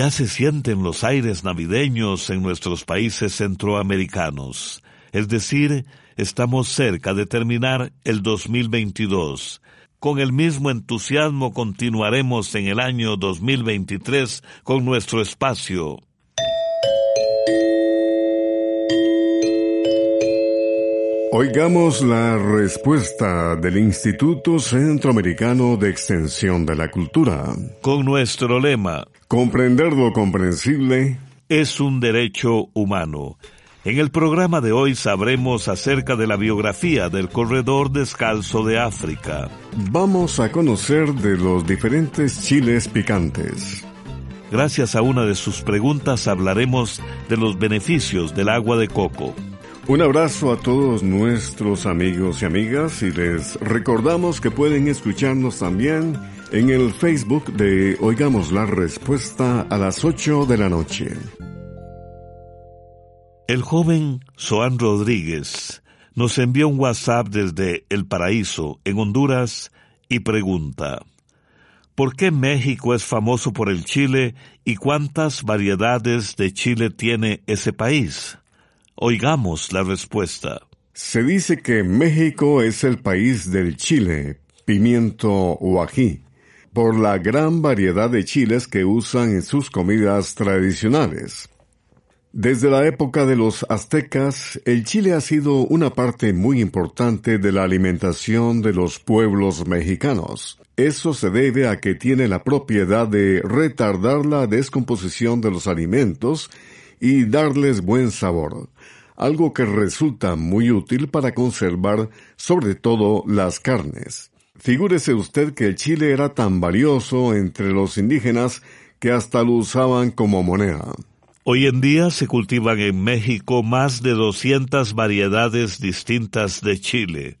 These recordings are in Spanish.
Ya se sienten los aires navideños en nuestros países centroamericanos, es decir, estamos cerca de terminar el 2022. Con el mismo entusiasmo continuaremos en el año 2023 con nuestro espacio. Oigamos la respuesta del Instituto Centroamericano de Extensión de la Cultura. Con nuestro lema, Comprender lo comprensible es un derecho humano. En el programa de hoy sabremos acerca de la biografía del corredor descalzo de África. Vamos a conocer de los diferentes chiles picantes. Gracias a una de sus preguntas hablaremos de los beneficios del agua de coco. Un abrazo a todos nuestros amigos y amigas y les recordamos que pueden escucharnos también en el Facebook de Oigamos la Respuesta a las 8 de la noche. El joven Soan Rodríguez nos envió un WhatsApp desde El Paraíso, en Honduras, y pregunta, ¿por qué México es famoso por el chile y cuántas variedades de chile tiene ese país? Oigamos la respuesta. Se dice que México es el país del chile, pimiento o ají, por la gran variedad de chiles que usan en sus comidas tradicionales. Desde la época de los aztecas, el chile ha sido una parte muy importante de la alimentación de los pueblos mexicanos. Eso se debe a que tiene la propiedad de retardar la descomposición de los alimentos y darles buen sabor, algo que resulta muy útil para conservar sobre todo las carnes. Figúrese usted que el chile era tan valioso entre los indígenas que hasta lo usaban como moneda. Hoy en día se cultivan en México más de 200 variedades distintas de chile.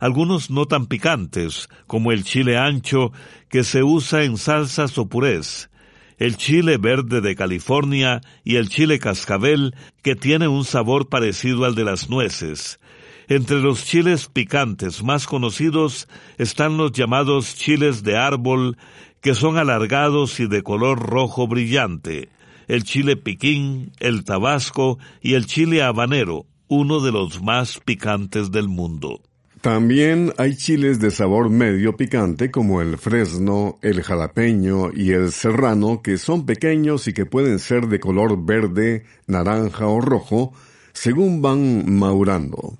Algunos no tan picantes, como el chile ancho, que se usa en salsas o purés, el chile verde de California y el chile cascabel, que tiene un sabor parecido al de las nueces. Entre los chiles picantes más conocidos están los llamados chiles de árbol, que son alargados y de color rojo brillante, el chile piquín, el tabasco y el chile habanero, uno de los más picantes del mundo. También hay chiles de sabor medio picante como el fresno, el jalapeño y el serrano que son pequeños y que pueden ser de color verde, naranja o rojo según van madurando.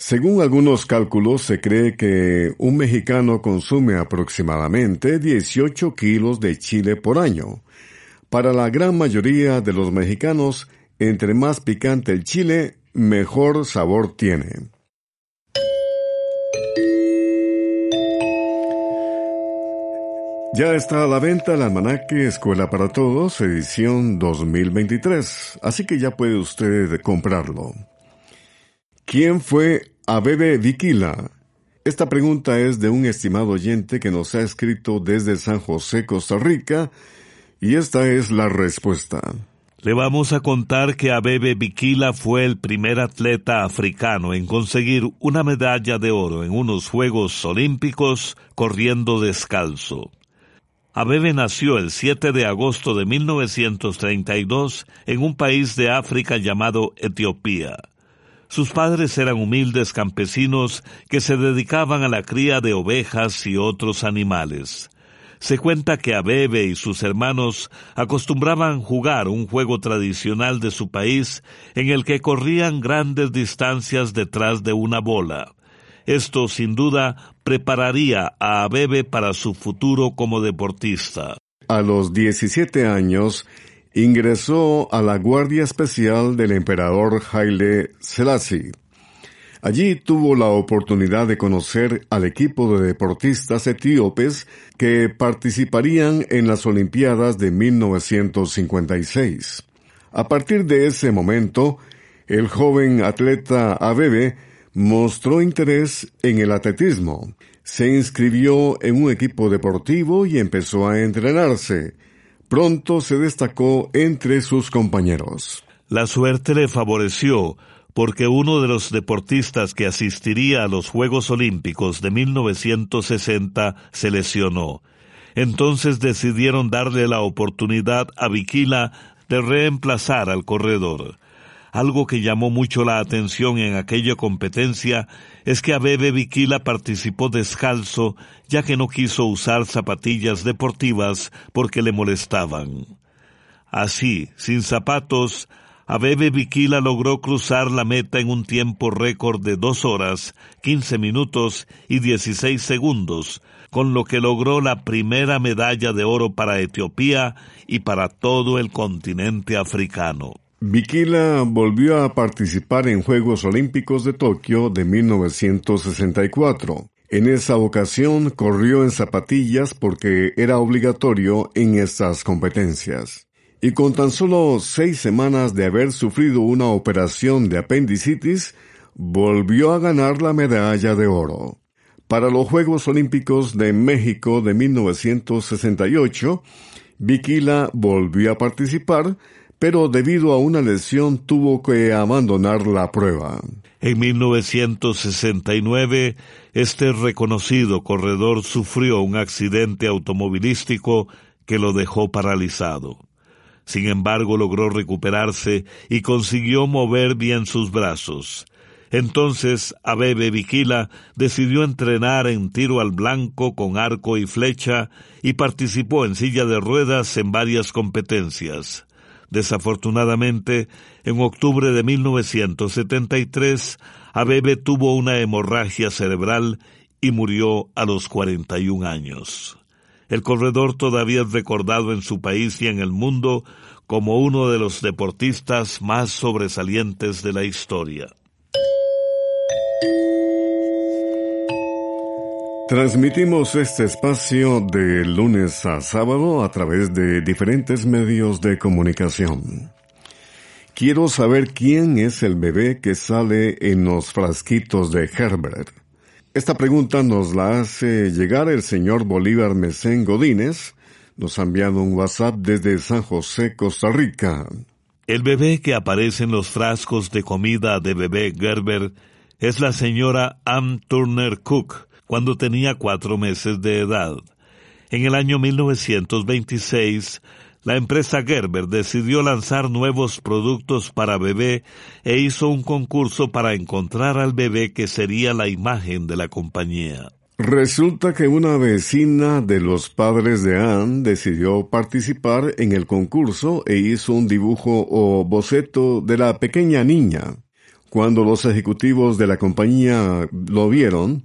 Según algunos cálculos, se cree que un mexicano consume aproximadamente 18 kilos de chile por año. Para la gran mayoría de los mexicanos, entre más picante el chile, mejor sabor tiene. Ya está a la venta el almanaque Escuela para Todos, edición 2023, así que ya puede usted comprarlo. ¿Quién fue Abebe Viquila? Esta pregunta es de un estimado oyente que nos ha escrito desde San José, Costa Rica, y esta es la respuesta. Le vamos a contar que Abebe Bikila fue el primer atleta africano en conseguir una medalla de oro en unos Juegos Olímpicos corriendo descalzo. Abebe nació el 7 de agosto de 1932 en un país de África llamado Etiopía. Sus padres eran humildes campesinos que se dedicaban a la cría de ovejas y otros animales. Se cuenta que Abebe y sus hermanos acostumbraban jugar un juego tradicional de su país en el que corrían grandes distancias detrás de una bola. Esto, sin duda, prepararía a Abebe para su futuro como deportista. A los 17 años, ingresó a la Guardia Especial del emperador Haile Selassie. Allí tuvo la oportunidad de conocer al equipo de deportistas etíopes que participarían en las Olimpiadas de 1956. A partir de ese momento, el joven atleta Abebe mostró interés en el atletismo. Se inscribió en un equipo deportivo y empezó a entrenarse. Pronto se destacó entre sus compañeros. La suerte le favoreció porque uno de los deportistas que asistiría a los Juegos Olímpicos de 1960 se lesionó. Entonces decidieron darle la oportunidad a Viquila de reemplazar al corredor. Algo que llamó mucho la atención en aquella competencia es que Abebe Viquila participó descalzo ya que no quiso usar zapatillas deportivas porque le molestaban. Así, sin zapatos, Abebe Viquila logró cruzar la meta en un tiempo récord de dos horas, quince minutos y dieciséis segundos, con lo que logró la primera medalla de oro para Etiopía y para todo el continente africano. Bikila volvió a participar en Juegos Olímpicos de Tokio de 1964. En esa ocasión corrió en zapatillas porque era obligatorio en estas competencias. Y con tan solo seis semanas de haber sufrido una operación de apendicitis, volvió a ganar la medalla de oro. Para los Juegos Olímpicos de México de 1968, Bikila volvió a participar, pero debido a una lesión tuvo que abandonar la prueba. En 1969, este reconocido corredor sufrió un accidente automovilístico que lo dejó paralizado. Sin embargo, logró recuperarse y consiguió mover bien sus brazos. Entonces Abebe Viquila decidió entrenar en tiro al blanco con arco y flecha y participó en silla de ruedas en varias competencias. Desafortunadamente, en octubre de 1973, Abebe tuvo una hemorragia cerebral y murió a los 41 años. El corredor todavía es recordado en su país y en el mundo como uno de los deportistas más sobresalientes de la historia. Transmitimos este espacio de lunes a sábado a través de diferentes medios de comunicación. Quiero saber quién es el bebé que sale en los frasquitos de Herbert. Esta pregunta nos la hace llegar el señor Bolívar Mesén Godínez. Nos ha enviado un WhatsApp desde San José, Costa Rica. El bebé que aparece en los frascos de comida de bebé Gerber es la señora Ann Turner Cook, cuando tenía cuatro meses de edad. En el año 1926, la empresa Gerber decidió lanzar nuevos productos para bebé e hizo un concurso para encontrar al bebé que sería la imagen de la compañía. Resulta que una vecina de los padres de Anne decidió participar en el concurso e hizo un dibujo o boceto de la pequeña niña. Cuando los ejecutivos de la compañía lo vieron,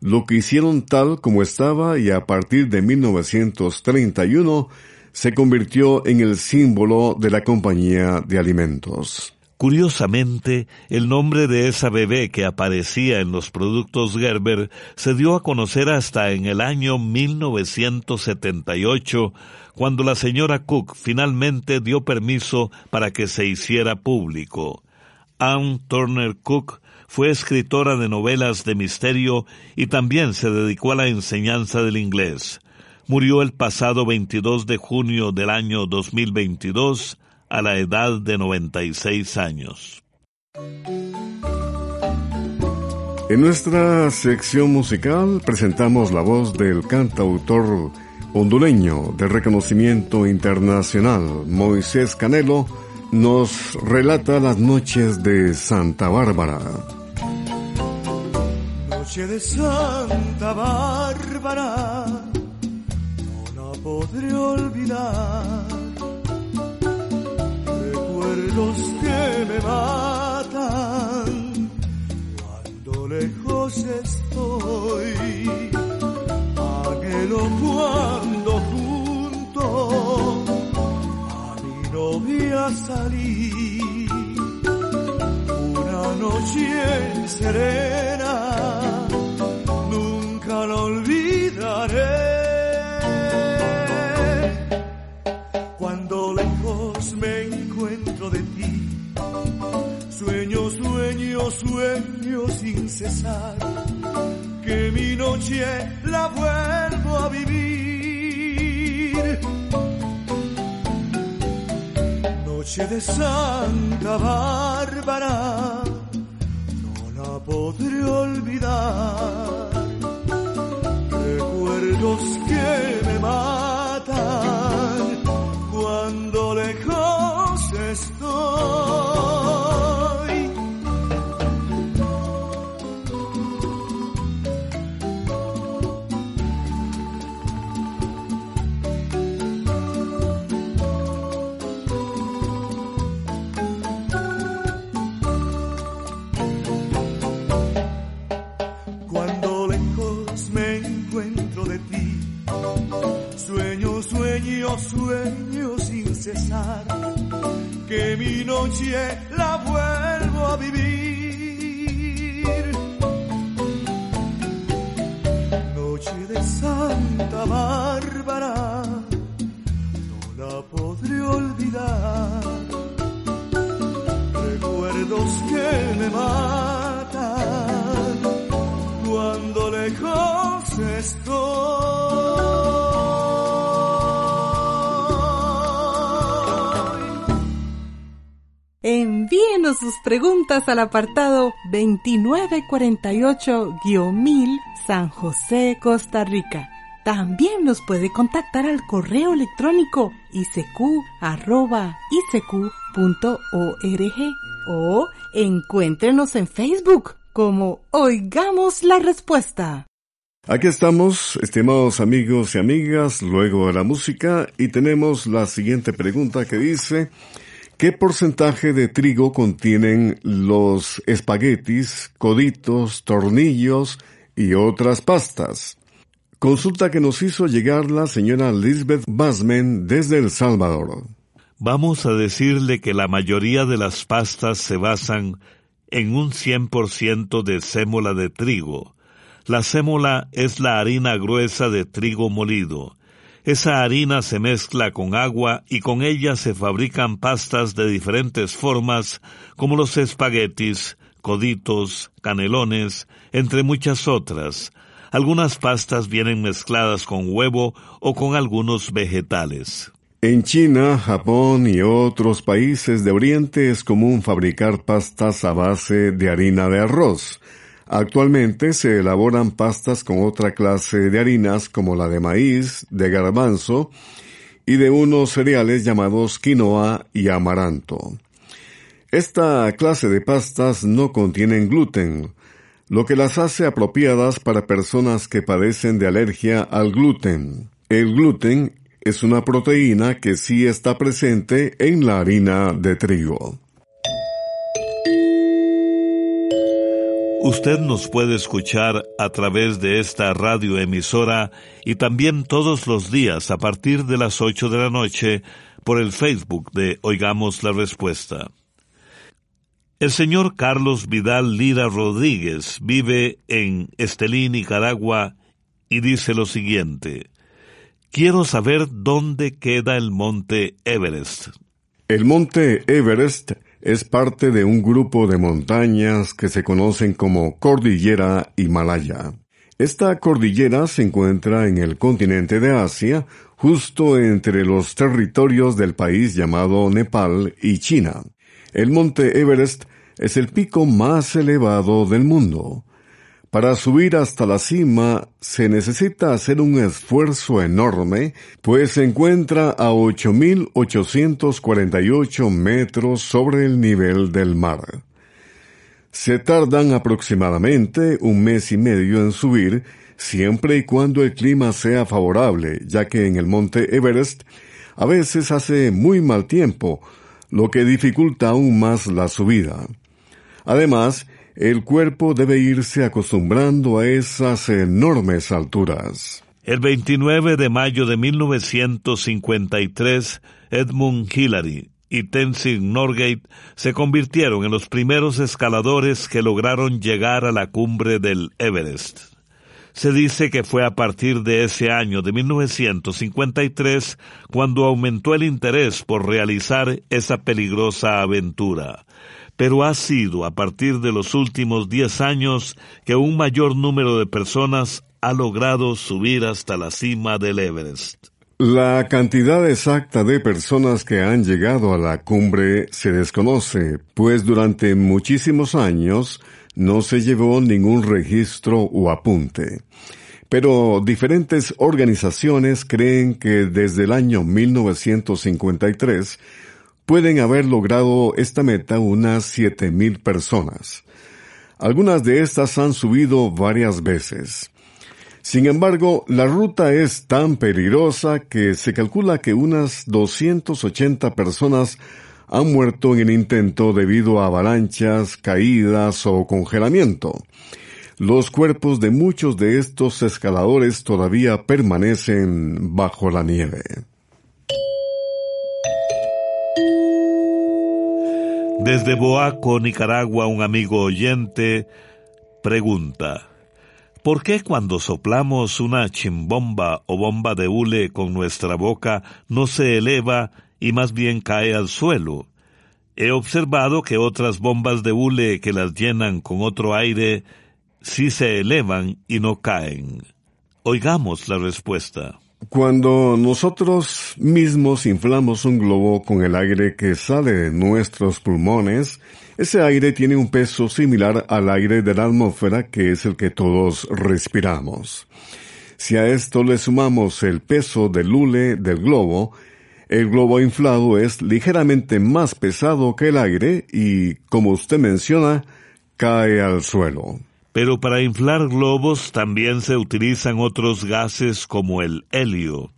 lo que hicieron tal como estaba y a partir de 1931 se convirtió en el símbolo de la compañía de alimentos. Curiosamente, el nombre de esa bebé que aparecía en los productos Gerber se dio a conocer hasta en el año 1978, cuando la señora Cook finalmente dio permiso para que se hiciera público. Anne Turner Cook fue escritora de novelas de misterio y también se dedicó a la enseñanza del inglés. Murió el pasado 22 de junio del año 2022 a la edad de 96 años. En nuestra sección musical presentamos la voz del cantautor hondureño de reconocimiento internacional, Moisés Canelo, nos relata las noches de Santa Bárbara noche de Santa Bárbara no la podré olvidar. Recuerdos que me matan cuando lejos estoy. Anhelo cuando junto a mi novia salí. Una noche serena lo olvidaré. Cuando lejos me encuentro de ti, sueño, sueño, sueño sin cesar, que mi noche la vuelvo a vivir. Noche de Santa Bárbara, no la podré olvidar me me matan sin cesar, que mi noche la vuelvo a vivir. Noche de Santa Bárbara, no la podré olvidar. Recuerdos que me matan cuando lejos estoy. Sus preguntas al apartado 2948-1000 San José, Costa Rica. También nos puede contactar al correo electrónico isq.org o encuéntrenos en Facebook como Oigamos la Respuesta. Aquí estamos, estimados amigos y amigas, luego de la música, y tenemos la siguiente pregunta que dice, ¿qué porcentaje de trigo contienen los espaguetis, coditos, tornillos y otras pastas? Consulta que nos hizo llegar la señora Lisbeth Basman desde El Salvador. Vamos a decirle que la mayoría de las pastas se basan en un 100% de sémola de trigo. La sémola es la harina gruesa de trigo molido. Esa harina se mezcla con agua y con ella se fabrican pastas de diferentes formas como los espaguetis, coditos, canelones, entre muchas otras. Algunas pastas vienen mezcladas con huevo o con algunos vegetales. En China, Japón y otros países de Oriente es común fabricar pastas a base de harina de arroz. Actualmente se elaboran pastas con otra clase de harinas como la de maíz, de garbanzo y de unos cereales llamados quinoa y amaranto. Esta clase de pastas no contienen gluten, lo que las hace apropiadas para personas que padecen de alergia al gluten. El gluten es una proteína que sí está presente en la harina de trigo. Usted nos puede escuchar a través de esta radioemisora y también todos los días a partir de las 8 de la noche por el Facebook de Oigamos la Respuesta. El señor Carlos Vidal Lira Rodríguez vive en Estelí, Nicaragua, y dice lo siguiente. Quiero saber dónde queda el monte Everest. El monte Everest es parte de un grupo de montañas que se conocen como Cordillera Himalaya. Esta cordillera se encuentra en el continente de Asia, justo entre los territorios del país llamado Nepal y China. El monte Everest es el pico más elevado del mundo. Para subir hasta la cima se necesita hacer un esfuerzo enorme, pues se encuentra a 8.848 metros sobre el nivel del mar. Se tardan aproximadamente un mes y medio en subir, siempre y cuando el clima sea favorable, ya que en el monte Everest a veces hace muy mal tiempo, lo que dificulta aún más la subida. Además, el cuerpo debe irse acostumbrando a esas enormes alturas. El 29 de mayo de 1953, Edmund Hillary y Tenzing Norgate se convirtieron en los primeros escaladores que lograron llegar a la cumbre del Everest. Se dice que fue a partir de ese año de 1953 cuando aumentó el interés por realizar esa peligrosa aventura pero ha sido a partir de los últimos diez años que un mayor número de personas ha logrado subir hasta la cima del Everest. La cantidad exacta de personas que han llegado a la cumbre se desconoce, pues durante muchísimos años no se llevó ningún registro o apunte. Pero diferentes organizaciones creen que desde el año 1953 pueden haber logrado esta meta unas 7.000 personas. Algunas de estas han subido varias veces. Sin embargo, la ruta es tan peligrosa que se calcula que unas 280 personas han muerto en el intento debido a avalanchas, caídas o congelamiento. Los cuerpos de muchos de estos escaladores todavía permanecen bajo la nieve. Desde Boaco, Nicaragua, un amigo oyente pregunta, ¿por qué cuando soplamos una chimbomba o bomba de hule con nuestra boca no se eleva y más bien cae al suelo. He observado que otras bombas de hule que las llenan con otro aire sí se elevan y no caen. Oigamos la respuesta. Cuando nosotros mismos inflamos un globo con el aire que sale de nuestros pulmones, ese aire tiene un peso similar al aire de la atmósfera que es el que todos respiramos. Si a esto le sumamos el peso del hule del globo, el globo inflado es ligeramente más pesado que el aire y, como usted menciona, cae al suelo. Pero para inflar globos también se utilizan otros gases como el helio.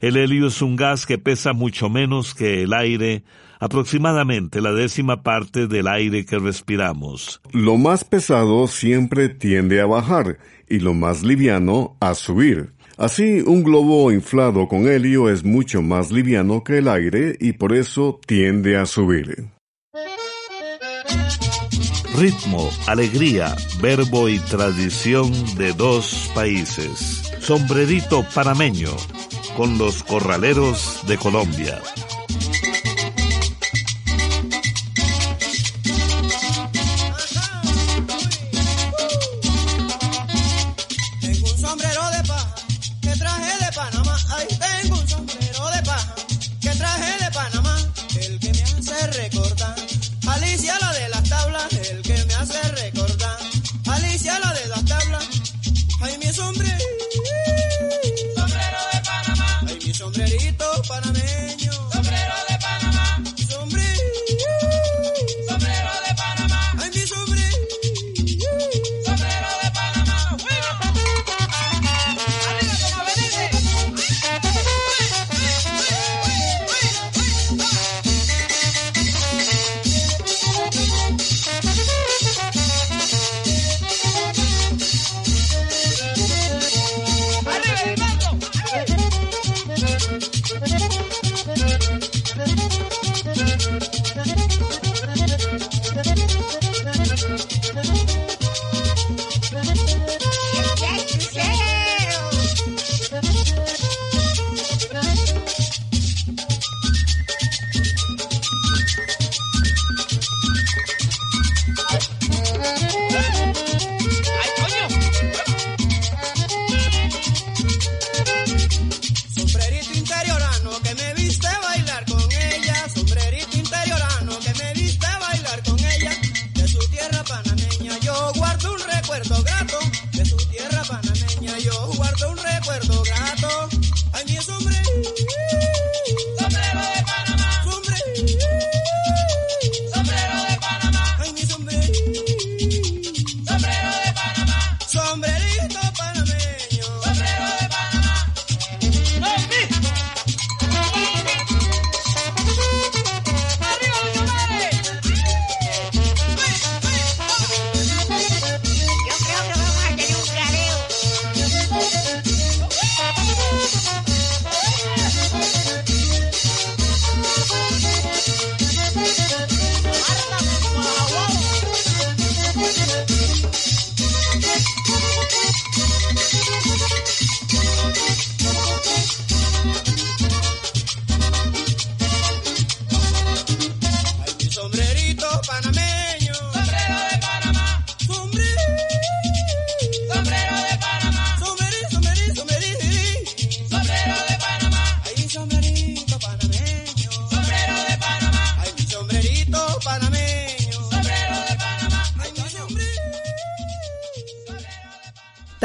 El helio es un gas que pesa mucho menos que el aire, aproximadamente la décima parte del aire que respiramos. Lo más pesado siempre tiende a bajar y lo más liviano a subir. Así, un globo inflado con helio es mucho más liviano que el aire y por eso tiende a subir. Ritmo, alegría, verbo y tradición de dos países. Sombrerito panameño con los corraleros de Colombia.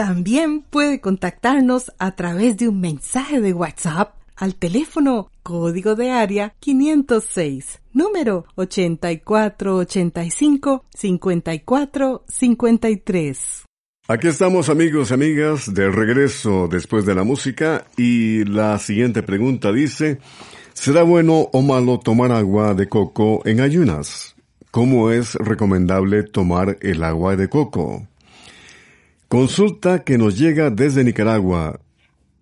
También puede contactarnos a través de un mensaje de WhatsApp al teléfono código de área 506, número 8485-5453. Aquí estamos amigos y amigas de regreso después de la música y la siguiente pregunta dice, ¿será bueno o malo tomar agua de coco en ayunas? ¿Cómo es recomendable tomar el agua de coco? Consulta que nos llega desde Nicaragua.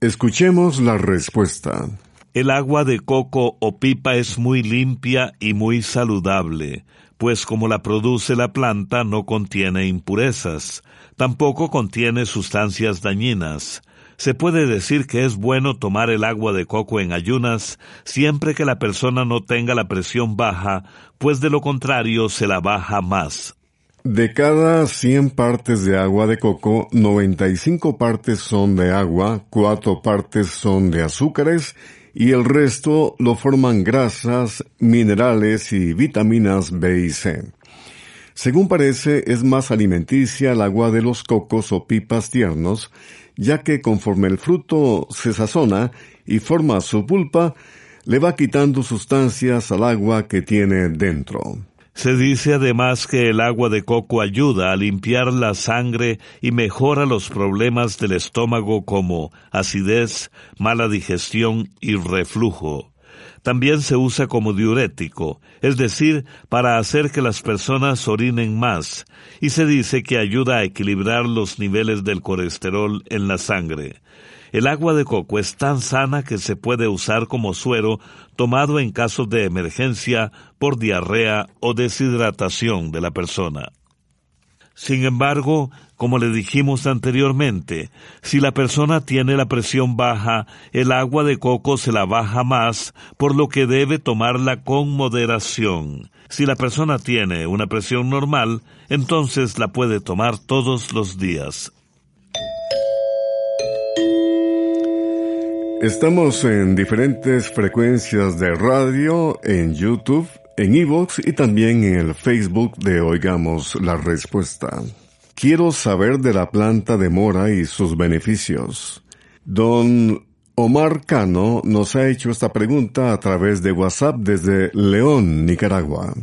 Escuchemos la respuesta. El agua de coco o pipa es muy limpia y muy saludable, pues como la produce la planta no contiene impurezas, tampoco contiene sustancias dañinas. Se puede decir que es bueno tomar el agua de coco en ayunas siempre que la persona no tenga la presión baja, pues de lo contrario se la baja más. De cada 100 partes de agua de coco, 95 partes son de agua, 4 partes son de azúcares y el resto lo forman grasas, minerales y vitaminas B y C. Según parece, es más alimenticia el agua de los cocos o pipas tiernos, ya que conforme el fruto se sazona y forma su pulpa, le va quitando sustancias al agua que tiene dentro. Se dice además que el agua de coco ayuda a limpiar la sangre y mejora los problemas del estómago como acidez, mala digestión y reflujo. También se usa como diurético, es decir, para hacer que las personas orinen más, y se dice que ayuda a equilibrar los niveles del colesterol en la sangre. El agua de coco es tan sana que se puede usar como suero tomado en casos de emergencia por diarrea o deshidratación de la persona. Sin embargo, como le dijimos anteriormente, si la persona tiene la presión baja, el agua de coco se la baja más, por lo que debe tomarla con moderación. Si la persona tiene una presión normal, entonces la puede tomar todos los días. Estamos en diferentes frecuencias de radio, en YouTube, en Evox y también en el Facebook de Oigamos la Respuesta. Quiero saber de la planta de mora y sus beneficios. Don Omar Cano nos ha hecho esta pregunta a través de WhatsApp desde León, Nicaragua.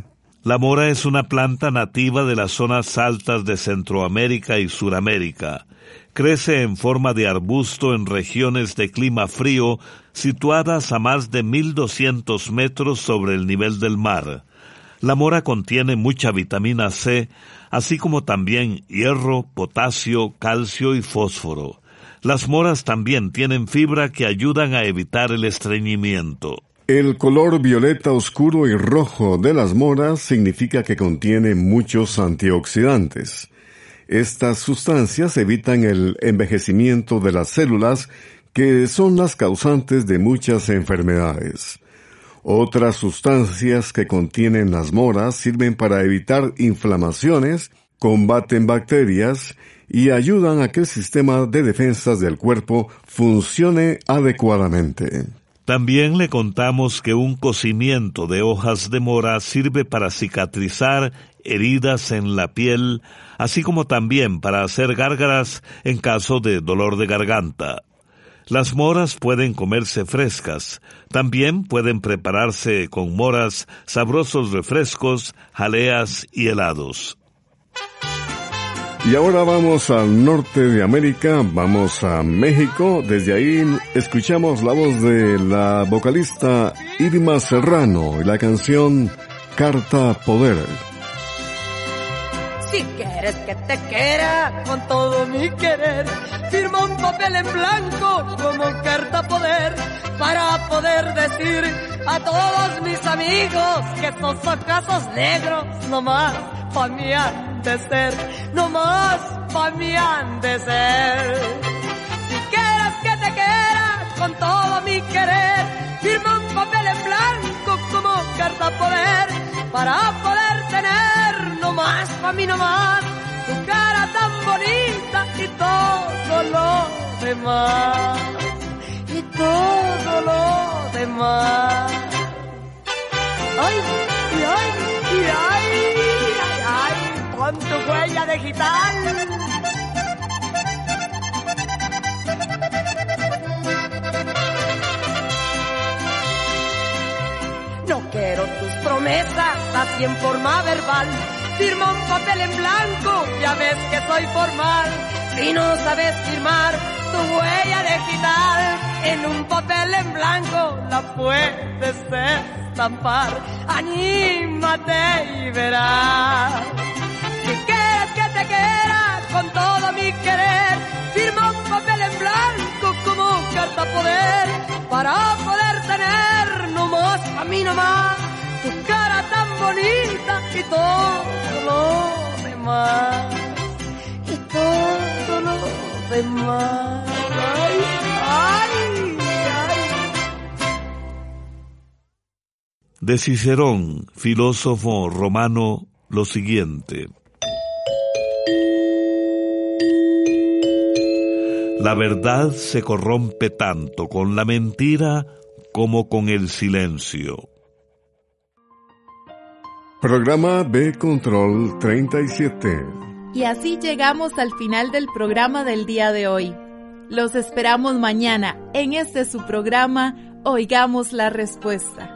La mora es una planta nativa de las zonas altas de Centroamérica y Suramérica. Crece en forma de arbusto en regiones de clima frío situadas a más de 1200 metros sobre el nivel del mar. La mora contiene mucha vitamina C, así como también hierro, potasio, calcio y fósforo. Las moras también tienen fibra que ayudan a evitar el estreñimiento. El color violeta oscuro y rojo de las moras significa que contiene muchos antioxidantes. Estas sustancias evitan el envejecimiento de las células que son las causantes de muchas enfermedades. Otras sustancias que contienen las moras sirven para evitar inflamaciones, combaten bacterias y ayudan a que el sistema de defensas del cuerpo funcione adecuadamente. También le contamos que un cocimiento de hojas de mora sirve para cicatrizar heridas en la piel, así como también para hacer gárgaras en caso de dolor de garganta. Las moras pueden comerse frescas, también pueden prepararse con moras sabrosos refrescos, jaleas y helados. Y ahora vamos al norte de América, vamos a México. Desde ahí escuchamos la voz de la vocalista Irma Serrano y la canción Carta Poder. Si quieres que te quiera con todo mi querer, firma un papel en blanco como carta poder para poder decir a todos mis amigos que estos casos negros nomás pa' mí ser, nomás pa' mí han. Si quieres que te quiera con todo mi querer, firma un papel en blanco como carta poder para poder tener no más pa' mí no más tu cara tan bonita y todo lo demás y todo lo demás ay ay ay con tu huella digital. No quiero tus promesas así en forma verbal. Firma un papel en blanco, ya ves que soy formal. Si no sabes firmar tu huella digital en un papel en blanco, la puedes estampar. Anímate y verás. Con todo mi querer, firma un papel en blanco como carta poder para poder tener no más a mí nomás tu cara tan bonita y todo lo demás y todo lo demás ay, ay, ay. De Cicerón, filósofo romano, lo siguiente. La verdad se corrompe tanto con la mentira como con el silencio. Programa B Control 37. Y así llegamos al final del programa del día de hoy. Los esperamos mañana en este su programa Oigamos la Respuesta.